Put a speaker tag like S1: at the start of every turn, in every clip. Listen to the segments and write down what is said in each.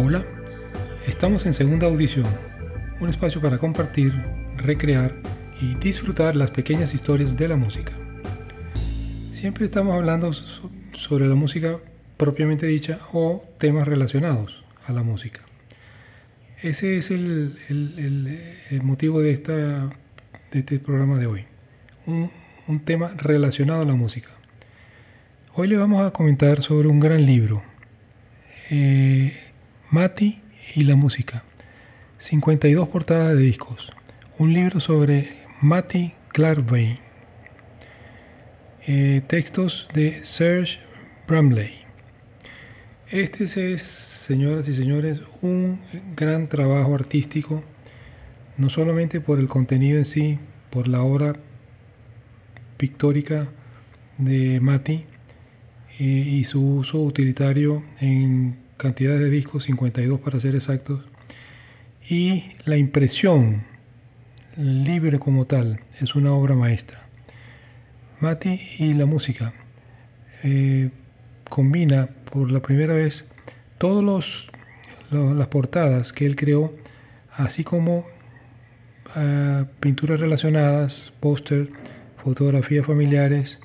S1: Hola, estamos en Segunda Audición, un espacio para compartir, recrear y disfrutar las pequeñas historias de la música. Siempre estamos hablando sobre la música propiamente dicha o temas relacionados a la música. Ese es el, motivo de, este programa de hoy, un, tema relacionado a la música. Hoy le vamos a comentar sobre un gran libro, eh, Mati y la música, 52 portadas de discos, un libro sobre Mati Clarvey, eh, textos de Serge Bramley. Este es, señoras y señores, un gran trabajo artístico, no solamente por el contenido en sí, por la obra pictórica de Mati eh, y su uso utilitario en cantidad de discos, 52 para ser exactos, y la impresión libre como tal es una obra maestra. Mati y la música. Eh, combina por la primera vez todas las portadas que él creó, así como ah, pinturas relacionadas, póster, fotografías familiares,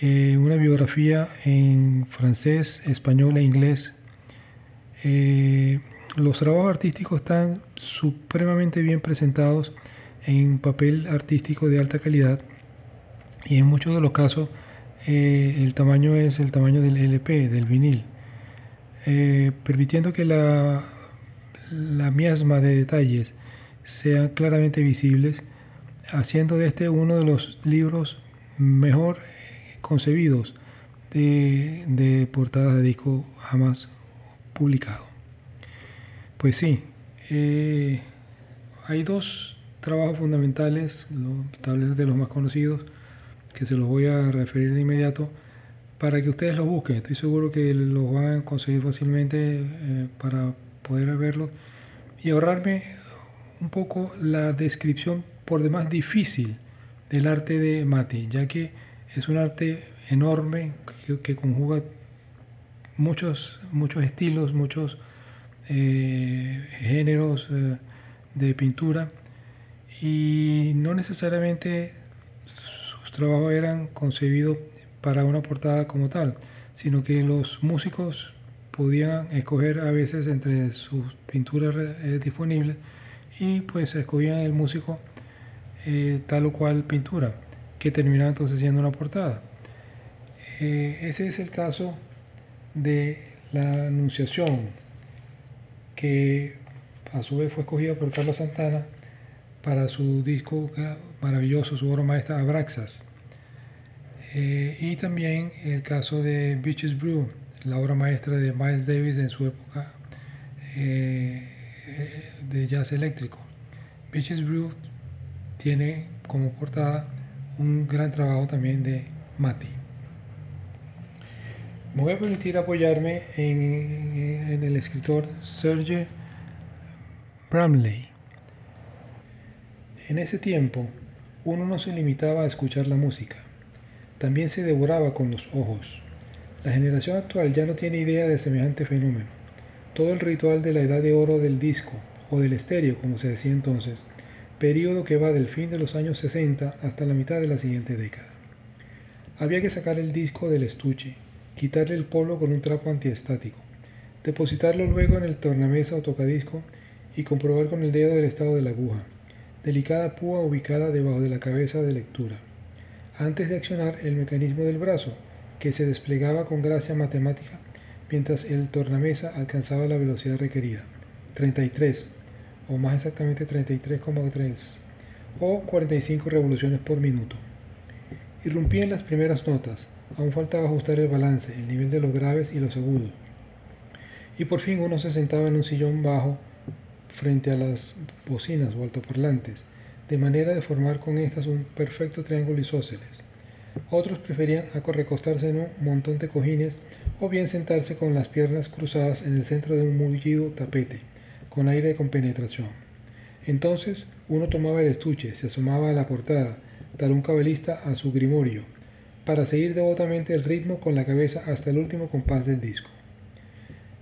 S1: eh, una biografía en francés, español e inglés. Eh, los trabajos artísticos están supremamente bien presentados en papel artístico de alta calidad y en muchos de los casos eh, el tamaño es el tamaño del LP, del vinil, eh, permitiendo que la, la miasma de detalles sean claramente visibles, haciendo de este uno de los libros mejor concebidos de, de portadas de disco jamás publicado. Pues sí, hay dos trabajos fundamentales, tal vez de los más conocidos, que se los voy a referir de inmediato para que ustedes los busquen. Estoy seguro que los van a conseguir fácilmente eh, para poder verlos y ahorrarme un poco la descripción por demás difícil del arte de Mati, ya que es un arte enorme que, conjuga muchos, muchos estilos, muchos eh, géneros eh, de pintura y no necesariamente trabajos eran concebidos para una portada como tal, sino que los músicos podían escoger a veces entre sus pinturas eh, disponibles y pues escogían el músico tal o cual pintura, que terminaba entonces siendo una portada. Ese es el caso de la Anunciación, que a su vez fue escogida por Carlos Santana para su disco maravilloso, su obra maestra Abraxas. Eh, y también el caso de Beaches Brew, la obra maestra de Miles Davis en su época eh, de jazz eléctrico. Beaches Brew tiene como portada un gran trabajo también de Mati. Me voy a permitir apoyarme en, el escritor Serge Bramley. En ese tiempo, uno no se limitaba a escuchar la música también se devoraba con los ojos. La generación actual ya no tiene idea de semejante fenómeno. Todo el ritual de la edad de oro del disco, o del estéreo como se decía entonces, periodo que va del fin de los años 60 hasta la mitad de la siguiente década. Había que sacar el disco del estuche, quitarle el polvo con un trapo antiestático, depositarlo luego en el tornamesa o tocadisco y comprobar con el dedo el estado de la aguja, delicada púa ubicada debajo de la cabeza de lectura antes de accionar el mecanismo del brazo, que se desplegaba con gracia matemática mientras el tornamesa alcanzaba la velocidad requerida, 33, o más exactamente 33,3, o 45 revoluciones por minuto. Irrumpían las primeras notas, aún faltaba ajustar el balance, el nivel de los graves y los agudos. Y por fin uno se sentaba en un sillón bajo frente a las bocinas o altoparlantes, de manera de formar con estas un perfecto triángulo isósceles. Otros preferían recostarse en un montón de cojines o bien sentarse con las piernas cruzadas en el centro de un mullido tapete, con aire de compenetración. Entonces uno tomaba el estuche, se asomaba a la portada, tal un cabelista a su grimorio, para seguir devotamente el ritmo con la cabeza hasta el último compás del disco.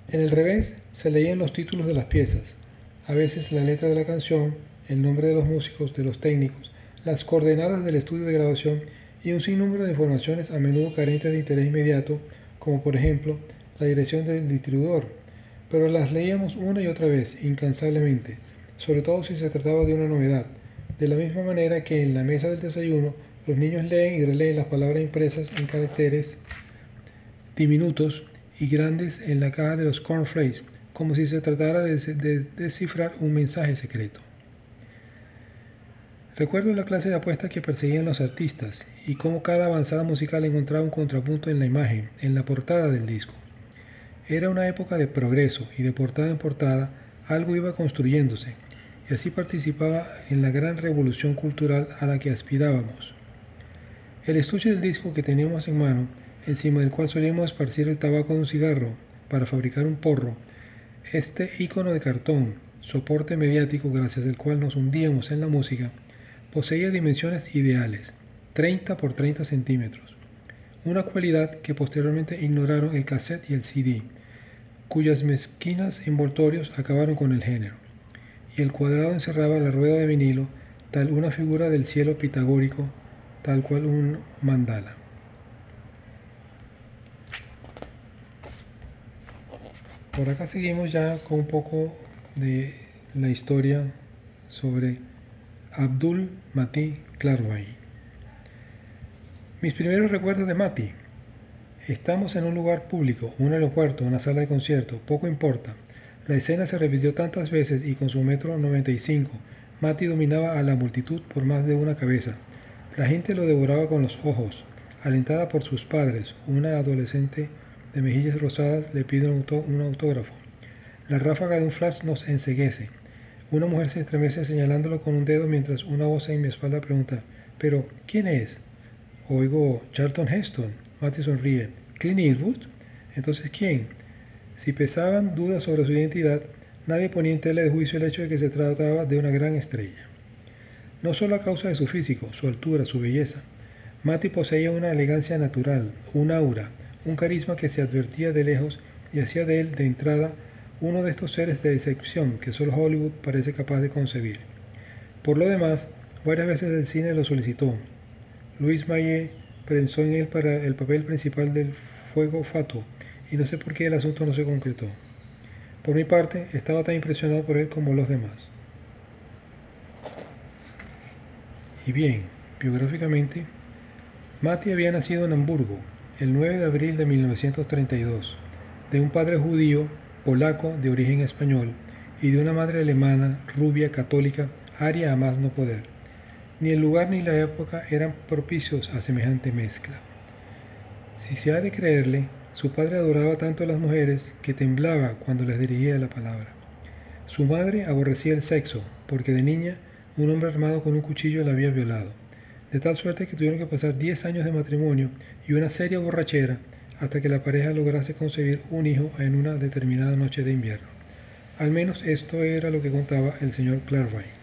S1: En el revés se leían los títulos de las piezas, a veces la letra de la canción, el nombre de los músicos, de los técnicos, las coordenadas del estudio de grabación y un sinnúmero de informaciones a menudo carentes de interés inmediato, como por ejemplo la dirección del distribuidor, pero las leíamos una y otra vez, incansablemente, sobre todo si se trataba de una novedad, de la misma manera que en la mesa del desayuno los niños leen y releen las palabras impresas en caracteres diminutos y grandes en la caja de los cornflakes, como si se tratara de, descifrar un mensaje secreto. Recuerdo la clase de apuestas que perseguían los artistas y cómo cada avanzada musical encontraba un contrapunto en la imagen, en la portada del disco. Era una época de progreso y de portada en portada algo iba construyéndose y así participaba en la gran revolución cultural a la que aspirábamos. El estuche del disco que teníamos en mano, encima del cual solíamos esparcir el tabaco de un cigarro para fabricar un porro, este icono de cartón, soporte mediático gracias al cual nos hundíamos en la música, poseía dimensiones ideales, 30 por 30 centímetros, una cualidad que posteriormente ignoraron el cassette y el CD, cuyas mezquinas envoltorios acabaron con el género, y el cuadrado encerraba la rueda de vinilo, tal una figura del cielo pitagórico, tal cual un mandala. Por acá seguimos ya con un poco de la historia sobre Abdul Mati Clarvay. Mis primeros recuerdos de Mati. Estamos en un lugar público, un aeropuerto, una sala de concierto, poco importa. La escena se repitió tantas veces y con su metro 95, Mati dominaba a la multitud por más de una cabeza. La gente lo devoraba con los ojos. Alentada por sus padres, una adolescente de mejillas rosadas le pide un, un autógrafo. La ráfaga de un flash nos enseguece. Una mujer se estremece señalándolo con un dedo mientras una voz en mi espalda pregunta, ¿pero quién es? Oigo, Charlton Heston. Matty sonríe. ¿Clint Eastwood? Entonces, ¿quién? Si pesaban dudas sobre su identidad, nadie ponía en tela de juicio el hecho de que se trataba de una gran estrella. No solo a causa de su físico, su altura, su belleza. Matty poseía una elegancia natural, un aura, un carisma que se advertía de lejos y hacía de él, de entrada, uno de estos seres de excepción que solo Hollywood parece capaz de concebir. Por lo demás, varias veces el cine lo solicitó. Luis Maillet pensó en él para el papel principal del Fuego Fatuo, y no sé por qué el asunto no se concretó. Por mi parte, estaba tan impresionado por él como los demás. Y bien, biográficamente, Mati había nacido en Hamburgo el 9 de abril de 1932, de un padre judío polaco de origen español y de una madre alemana, rubia, católica, aria a más no poder. Ni el lugar ni la época eran propicios a semejante mezcla. Si se ha de creerle, su padre adoraba tanto a las mujeres que temblaba cuando les dirigía la palabra. Su madre aborrecía el sexo, porque de niña un hombre armado con un cuchillo la había violado, de tal suerte que tuvieron que pasar 10 años de matrimonio y una seria borrachera hasta que la pareja lograse concebir un hijo en una determinada noche de invierno. Al menos esto era lo que contaba el señor Clarvine.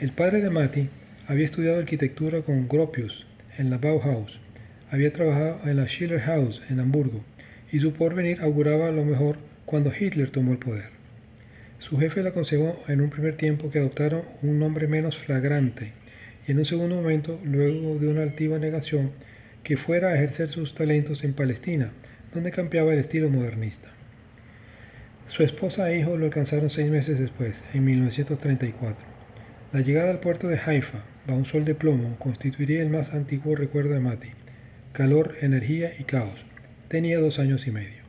S1: El padre de Mati había estudiado arquitectura con Gropius en la Bauhaus, había trabajado en la Schiller House en Hamburgo y su porvenir auguraba lo mejor cuando Hitler tomó el poder. Su jefe le aconsejó en un primer tiempo que adoptara un nombre menos flagrante y en un segundo momento, luego de una altiva negación, que fuera a ejercer sus talentos en Palestina, donde campeaba el estilo modernista. Su esposa e hijo lo alcanzaron seis meses después, en 1934. La llegada al puerto de Haifa, bajo un sol de plomo, constituiría el más antiguo recuerdo de Mati. Calor, energía y caos. Tenía dos años y medio.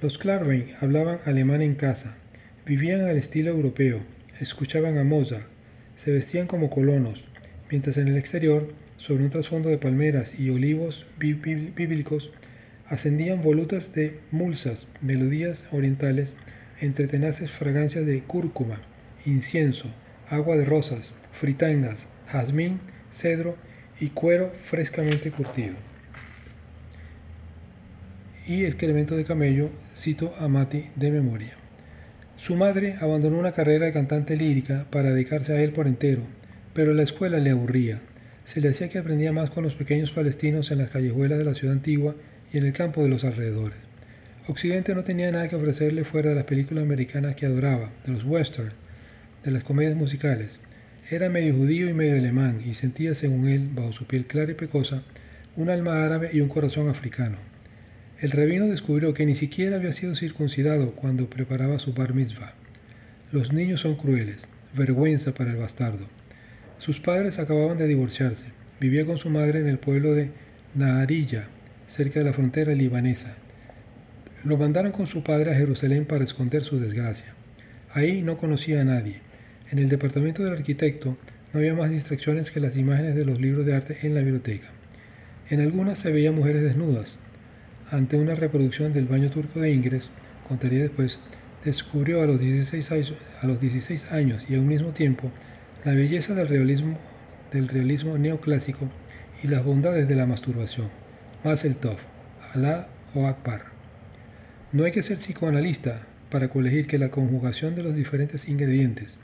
S1: Los Klarwein hablaban alemán en casa, vivían al estilo europeo, escuchaban a Mozart, se vestían como colonos, mientras en el exterior sobre un trasfondo de palmeras y olivos bíblicos, ascendían volutas de mulsas, melodías orientales, entre tenaces fragancias de cúrcuma, incienso, agua de rosas, fritangas, jazmín, cedro y cuero frescamente curtido. Y excremento de camello, cito a Mati de memoria. Su madre abandonó una carrera de cantante lírica para dedicarse a él por entero, pero la escuela le aburría se le decía que aprendía más con los pequeños palestinos en las callejuelas de la ciudad antigua y en el campo de los alrededores. Occidente no tenía nada que ofrecerle fuera de las películas americanas que adoraba, de los westerns, de las comedias musicales. Era medio judío y medio alemán y sentía, según él, bajo su piel clara y pecosa, un alma árabe y un corazón africano. El rabino descubrió que ni siquiera había sido circuncidado cuando preparaba su bar mitzvah. Los niños son crueles, vergüenza para el bastardo. Sus padres acababan de divorciarse. Vivía con su madre en el pueblo de Naharilla, cerca de la frontera libanesa. Lo mandaron con su padre a Jerusalén para esconder su desgracia. Ahí no conocía a nadie. En el departamento del arquitecto no había más distracciones que las imágenes de los libros de arte en la biblioteca. En algunas se veían mujeres desnudas. Ante una reproducción del baño turco de Ingres, contaría después, descubrió a los 16 años, a los 16 años y a un mismo tiempo la belleza del realismo, neoclásico y las bondades de la masturbación. Más Tov, Alá o Akbar. No hay que ser psicoanalista para colegir que la conjugación de los diferentes ingredientes,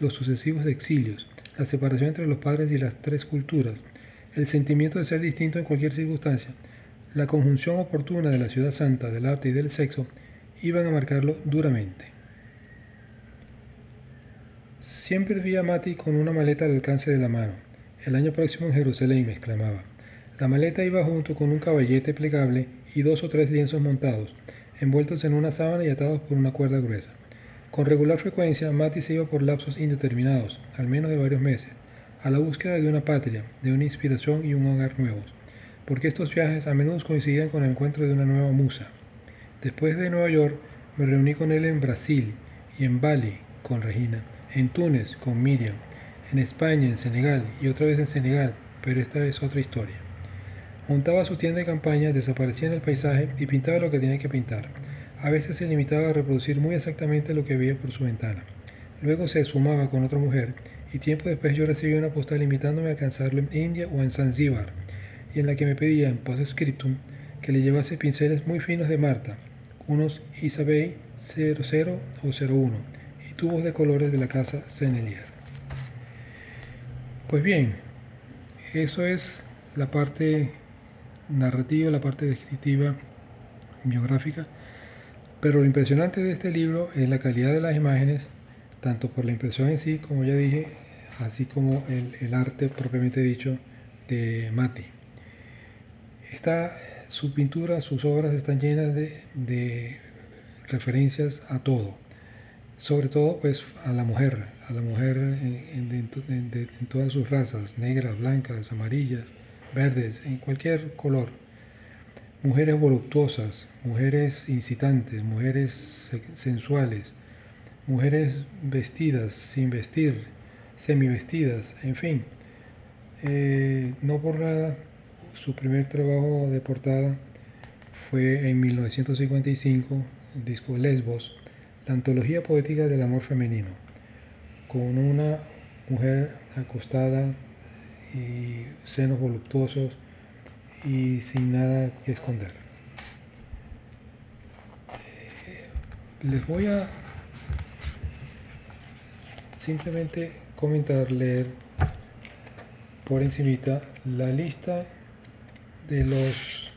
S1: los sucesivos exilios, la separación entre los padres y las tres culturas, el sentimiento de ser distinto en cualquier circunstancia, la conjunción oportuna de la ciudad santa, del arte y del sexo, iban a marcarlo duramente. Siempre vi a Mati con una maleta al alcance de la mano. El año próximo en Jerusalén, me exclamaba. La maleta iba junto con un caballete plegable y dos o tres lienzos montados, envueltos en una sábana y atados por una cuerda gruesa. Con regular frecuencia, Mati se iba por lapsos indeterminados, al menos de varios meses, a la búsqueda de una patria, de una inspiración y un hogar nuevos, porque estos viajes a menudo coincidían con el encuentro de una nueva musa. Después de Nueva York, me reuní con él en Brasil y en Bali con Regina, en Túnez con Miriam, en España, en Senegal y otra vez en Senegal, pero esta es otra historia. Montaba su tienda de campaña, desaparecía en el paisaje y pintaba lo que tenía que pintar. A veces se limitaba a reproducir muy exactamente lo que veía por su ventana. Luego se esfumaba con otra mujer y tiempo después yo recibí una postal invitándome a alcanzarlo en India o en Zanzíbar y en la que me pedía en postscriptum que le llevase pinceles muy finos de Marta, unos Isabey 00 o 01 y tubos de colores de la casa Senelier. Pues bien, eso es la parte narrativa, la parte descriptiva, biográfica. Pero lo impresionante de este libro es la calidad de las imágenes, tanto por la impresión en sí, como ya dije, así como el, arte propiamente dicho de Mati. Esta, su pintura, sus obras están llenas de, referencias a todo, sobre todo pues a la mujer, a la mujer en todas sus razas, negras, blancas, amarillas, verdes, en cualquier color. Mujeres voluptuosas, mujeres incitantes, mujeres sensuales, mujeres vestidas, sin vestir, semivestidas, en fin. Eh, no por nada, su primer trabajo de portada fue en 1955, el disco Lesbos, la antología poética del amor femenino, con una mujer acostada y senos voluptuosos y sin nada que esconder. Eh, les voy a simplemente comentar, leer por encimita la lista de los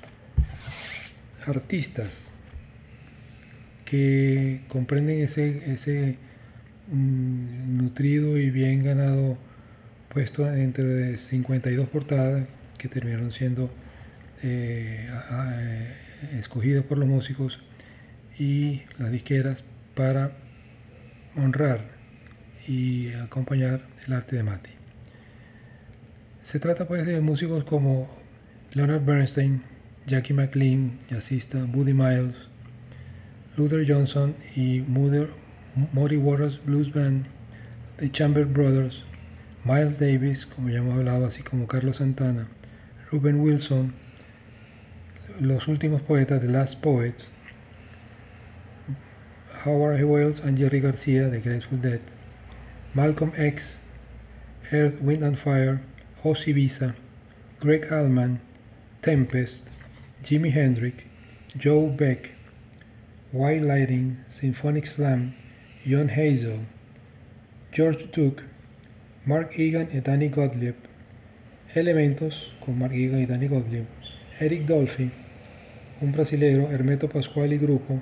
S1: artistas que comprenden ese, ese mm, nutrido y bien ganado puesto dentro de 52 portadas que terminaron siendo eh, escogidas por los músicos y las disqueras para honrar y acompañar el arte de Mati. Se trata pues de músicos como Leonard Bernstein, Jackie McLean, jazzista, Buddy Miles, Luther Johnson y Muddy Waters Blues Band, The Chamber Brothers, Miles Davis, como ya hemos hablado, así como Carlos Santana, Ruben Wilson, los últimos poetas, The Last Poets, Howard Wells and Jerry García de Graceful Dead, Malcolm X, Earth, Wind and Fire, Ozzy Visa, Greg Allman, Tempest, Jimi Hendrix, Joe Beck, White Lighting, Symphonic Slam, John Hazel, George Duke, Mark Egan y Danny Gottlieb, Elementos con Mark Egan y Danny Gottlieb, Eric Dolphy, un brasilero, Hermeto Pascual y grupo,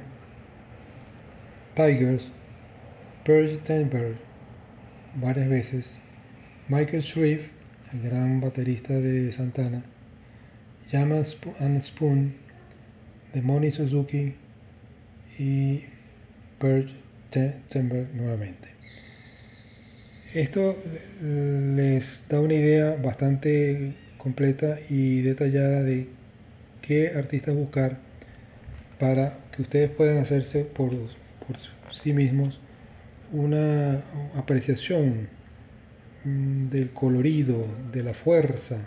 S1: Tigers, Percy Tenberg, varias veces, Michael Shreve, el gran baterista de Santana, Yama and Spoon, de Moni Suzuki y Percy Tenberg nuevamente. Esto les da una idea bastante completa y detallada de qué artistas buscar para que ustedes puedan hacerse por, por sí mismos una apreciación mm, del colorido, de la fuerza,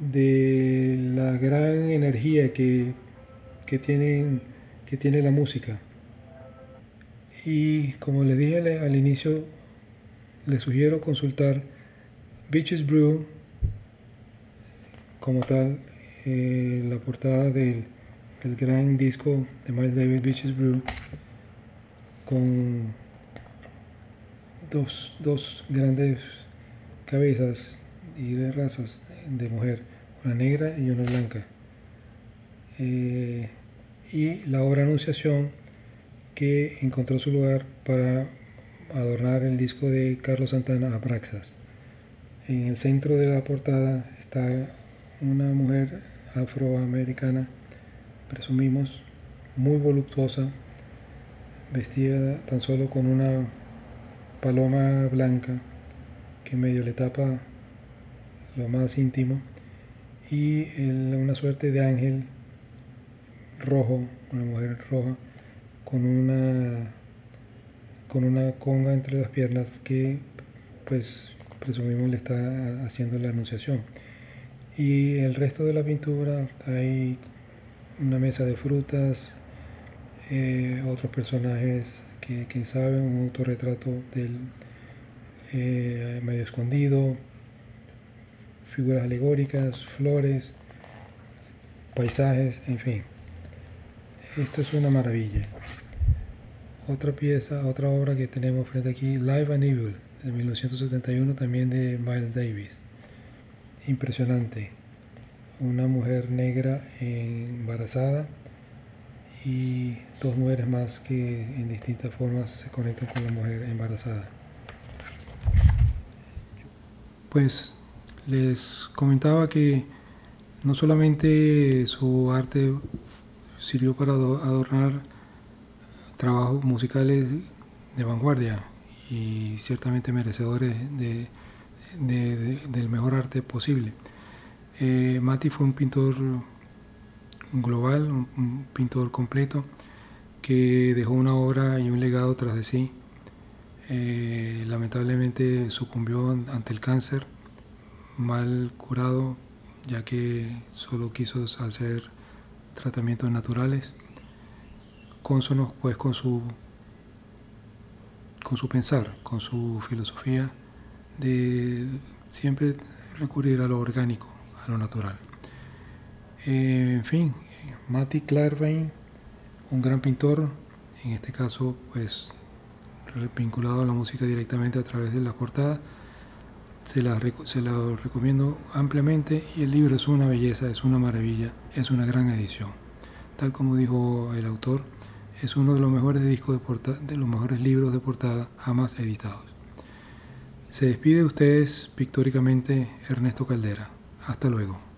S1: de la gran energía que, que, tienen, que tiene la música. Y como les dije al inicio, les sugiero consultar Beaches Brew como tal eh, la portada del, gran disco de Miles Davis Beaches Brew con dos, dos grandes cabezas y de razas de mujer, una negra y una blanca. Eh, y la obra Anunciación que encontró su lugar para adornar el disco de Carlos Santana Abraxas. En el centro de la portada está una mujer afroamericana, presumimos, muy voluptuosa, vestida tan solo con una paloma blanca que medio le tapa lo más íntimo y una suerte de ángel rojo, una mujer roja, con una con una conga entre las piernas que pues presumimos le está haciendo la anunciación. Y el resto de la pintura hay una mesa de frutas, eh, otros personajes que quién sabe, un autorretrato del eh, medio escondido, figuras alegóricas, flores, paisajes, en fin. Esto es una maravilla otra pieza, otra obra que tenemos frente aquí, Live and Evil, de 1971, también de Miles Davis. Impresionante. Una mujer negra embarazada y dos mujeres más que en distintas formas se conectan con la mujer embarazada. Pues les comentaba que no solamente su arte sirvió para adornar trabajos musicales de vanguardia y ciertamente merecedores de, del mejor arte posible. Eh, Mati fue un pintor global, un, pintor completo, que dejó una obra y un legado tras de sí. Eh, lamentablemente sucumbió ante el cáncer, mal curado, ya que solo quiso hacer tratamientos naturales cónsonos pues con su, con su pensar, con su filosofía de siempre recurrir a lo orgánico, a lo natural. Eh, en fin, Mati Clarvain, un gran pintor, en este caso pues vinculado a la música directamente a través de la portada, se la, recomiendo ampliamente y el libro es una belleza, es una maravilla, es una gran edición. Tal como dijo el autor, es uno de los mejores discos de, de los mejores libros de portada jamás editados. Se despide de ustedes pictóricamente Ernesto Caldera. Hasta luego.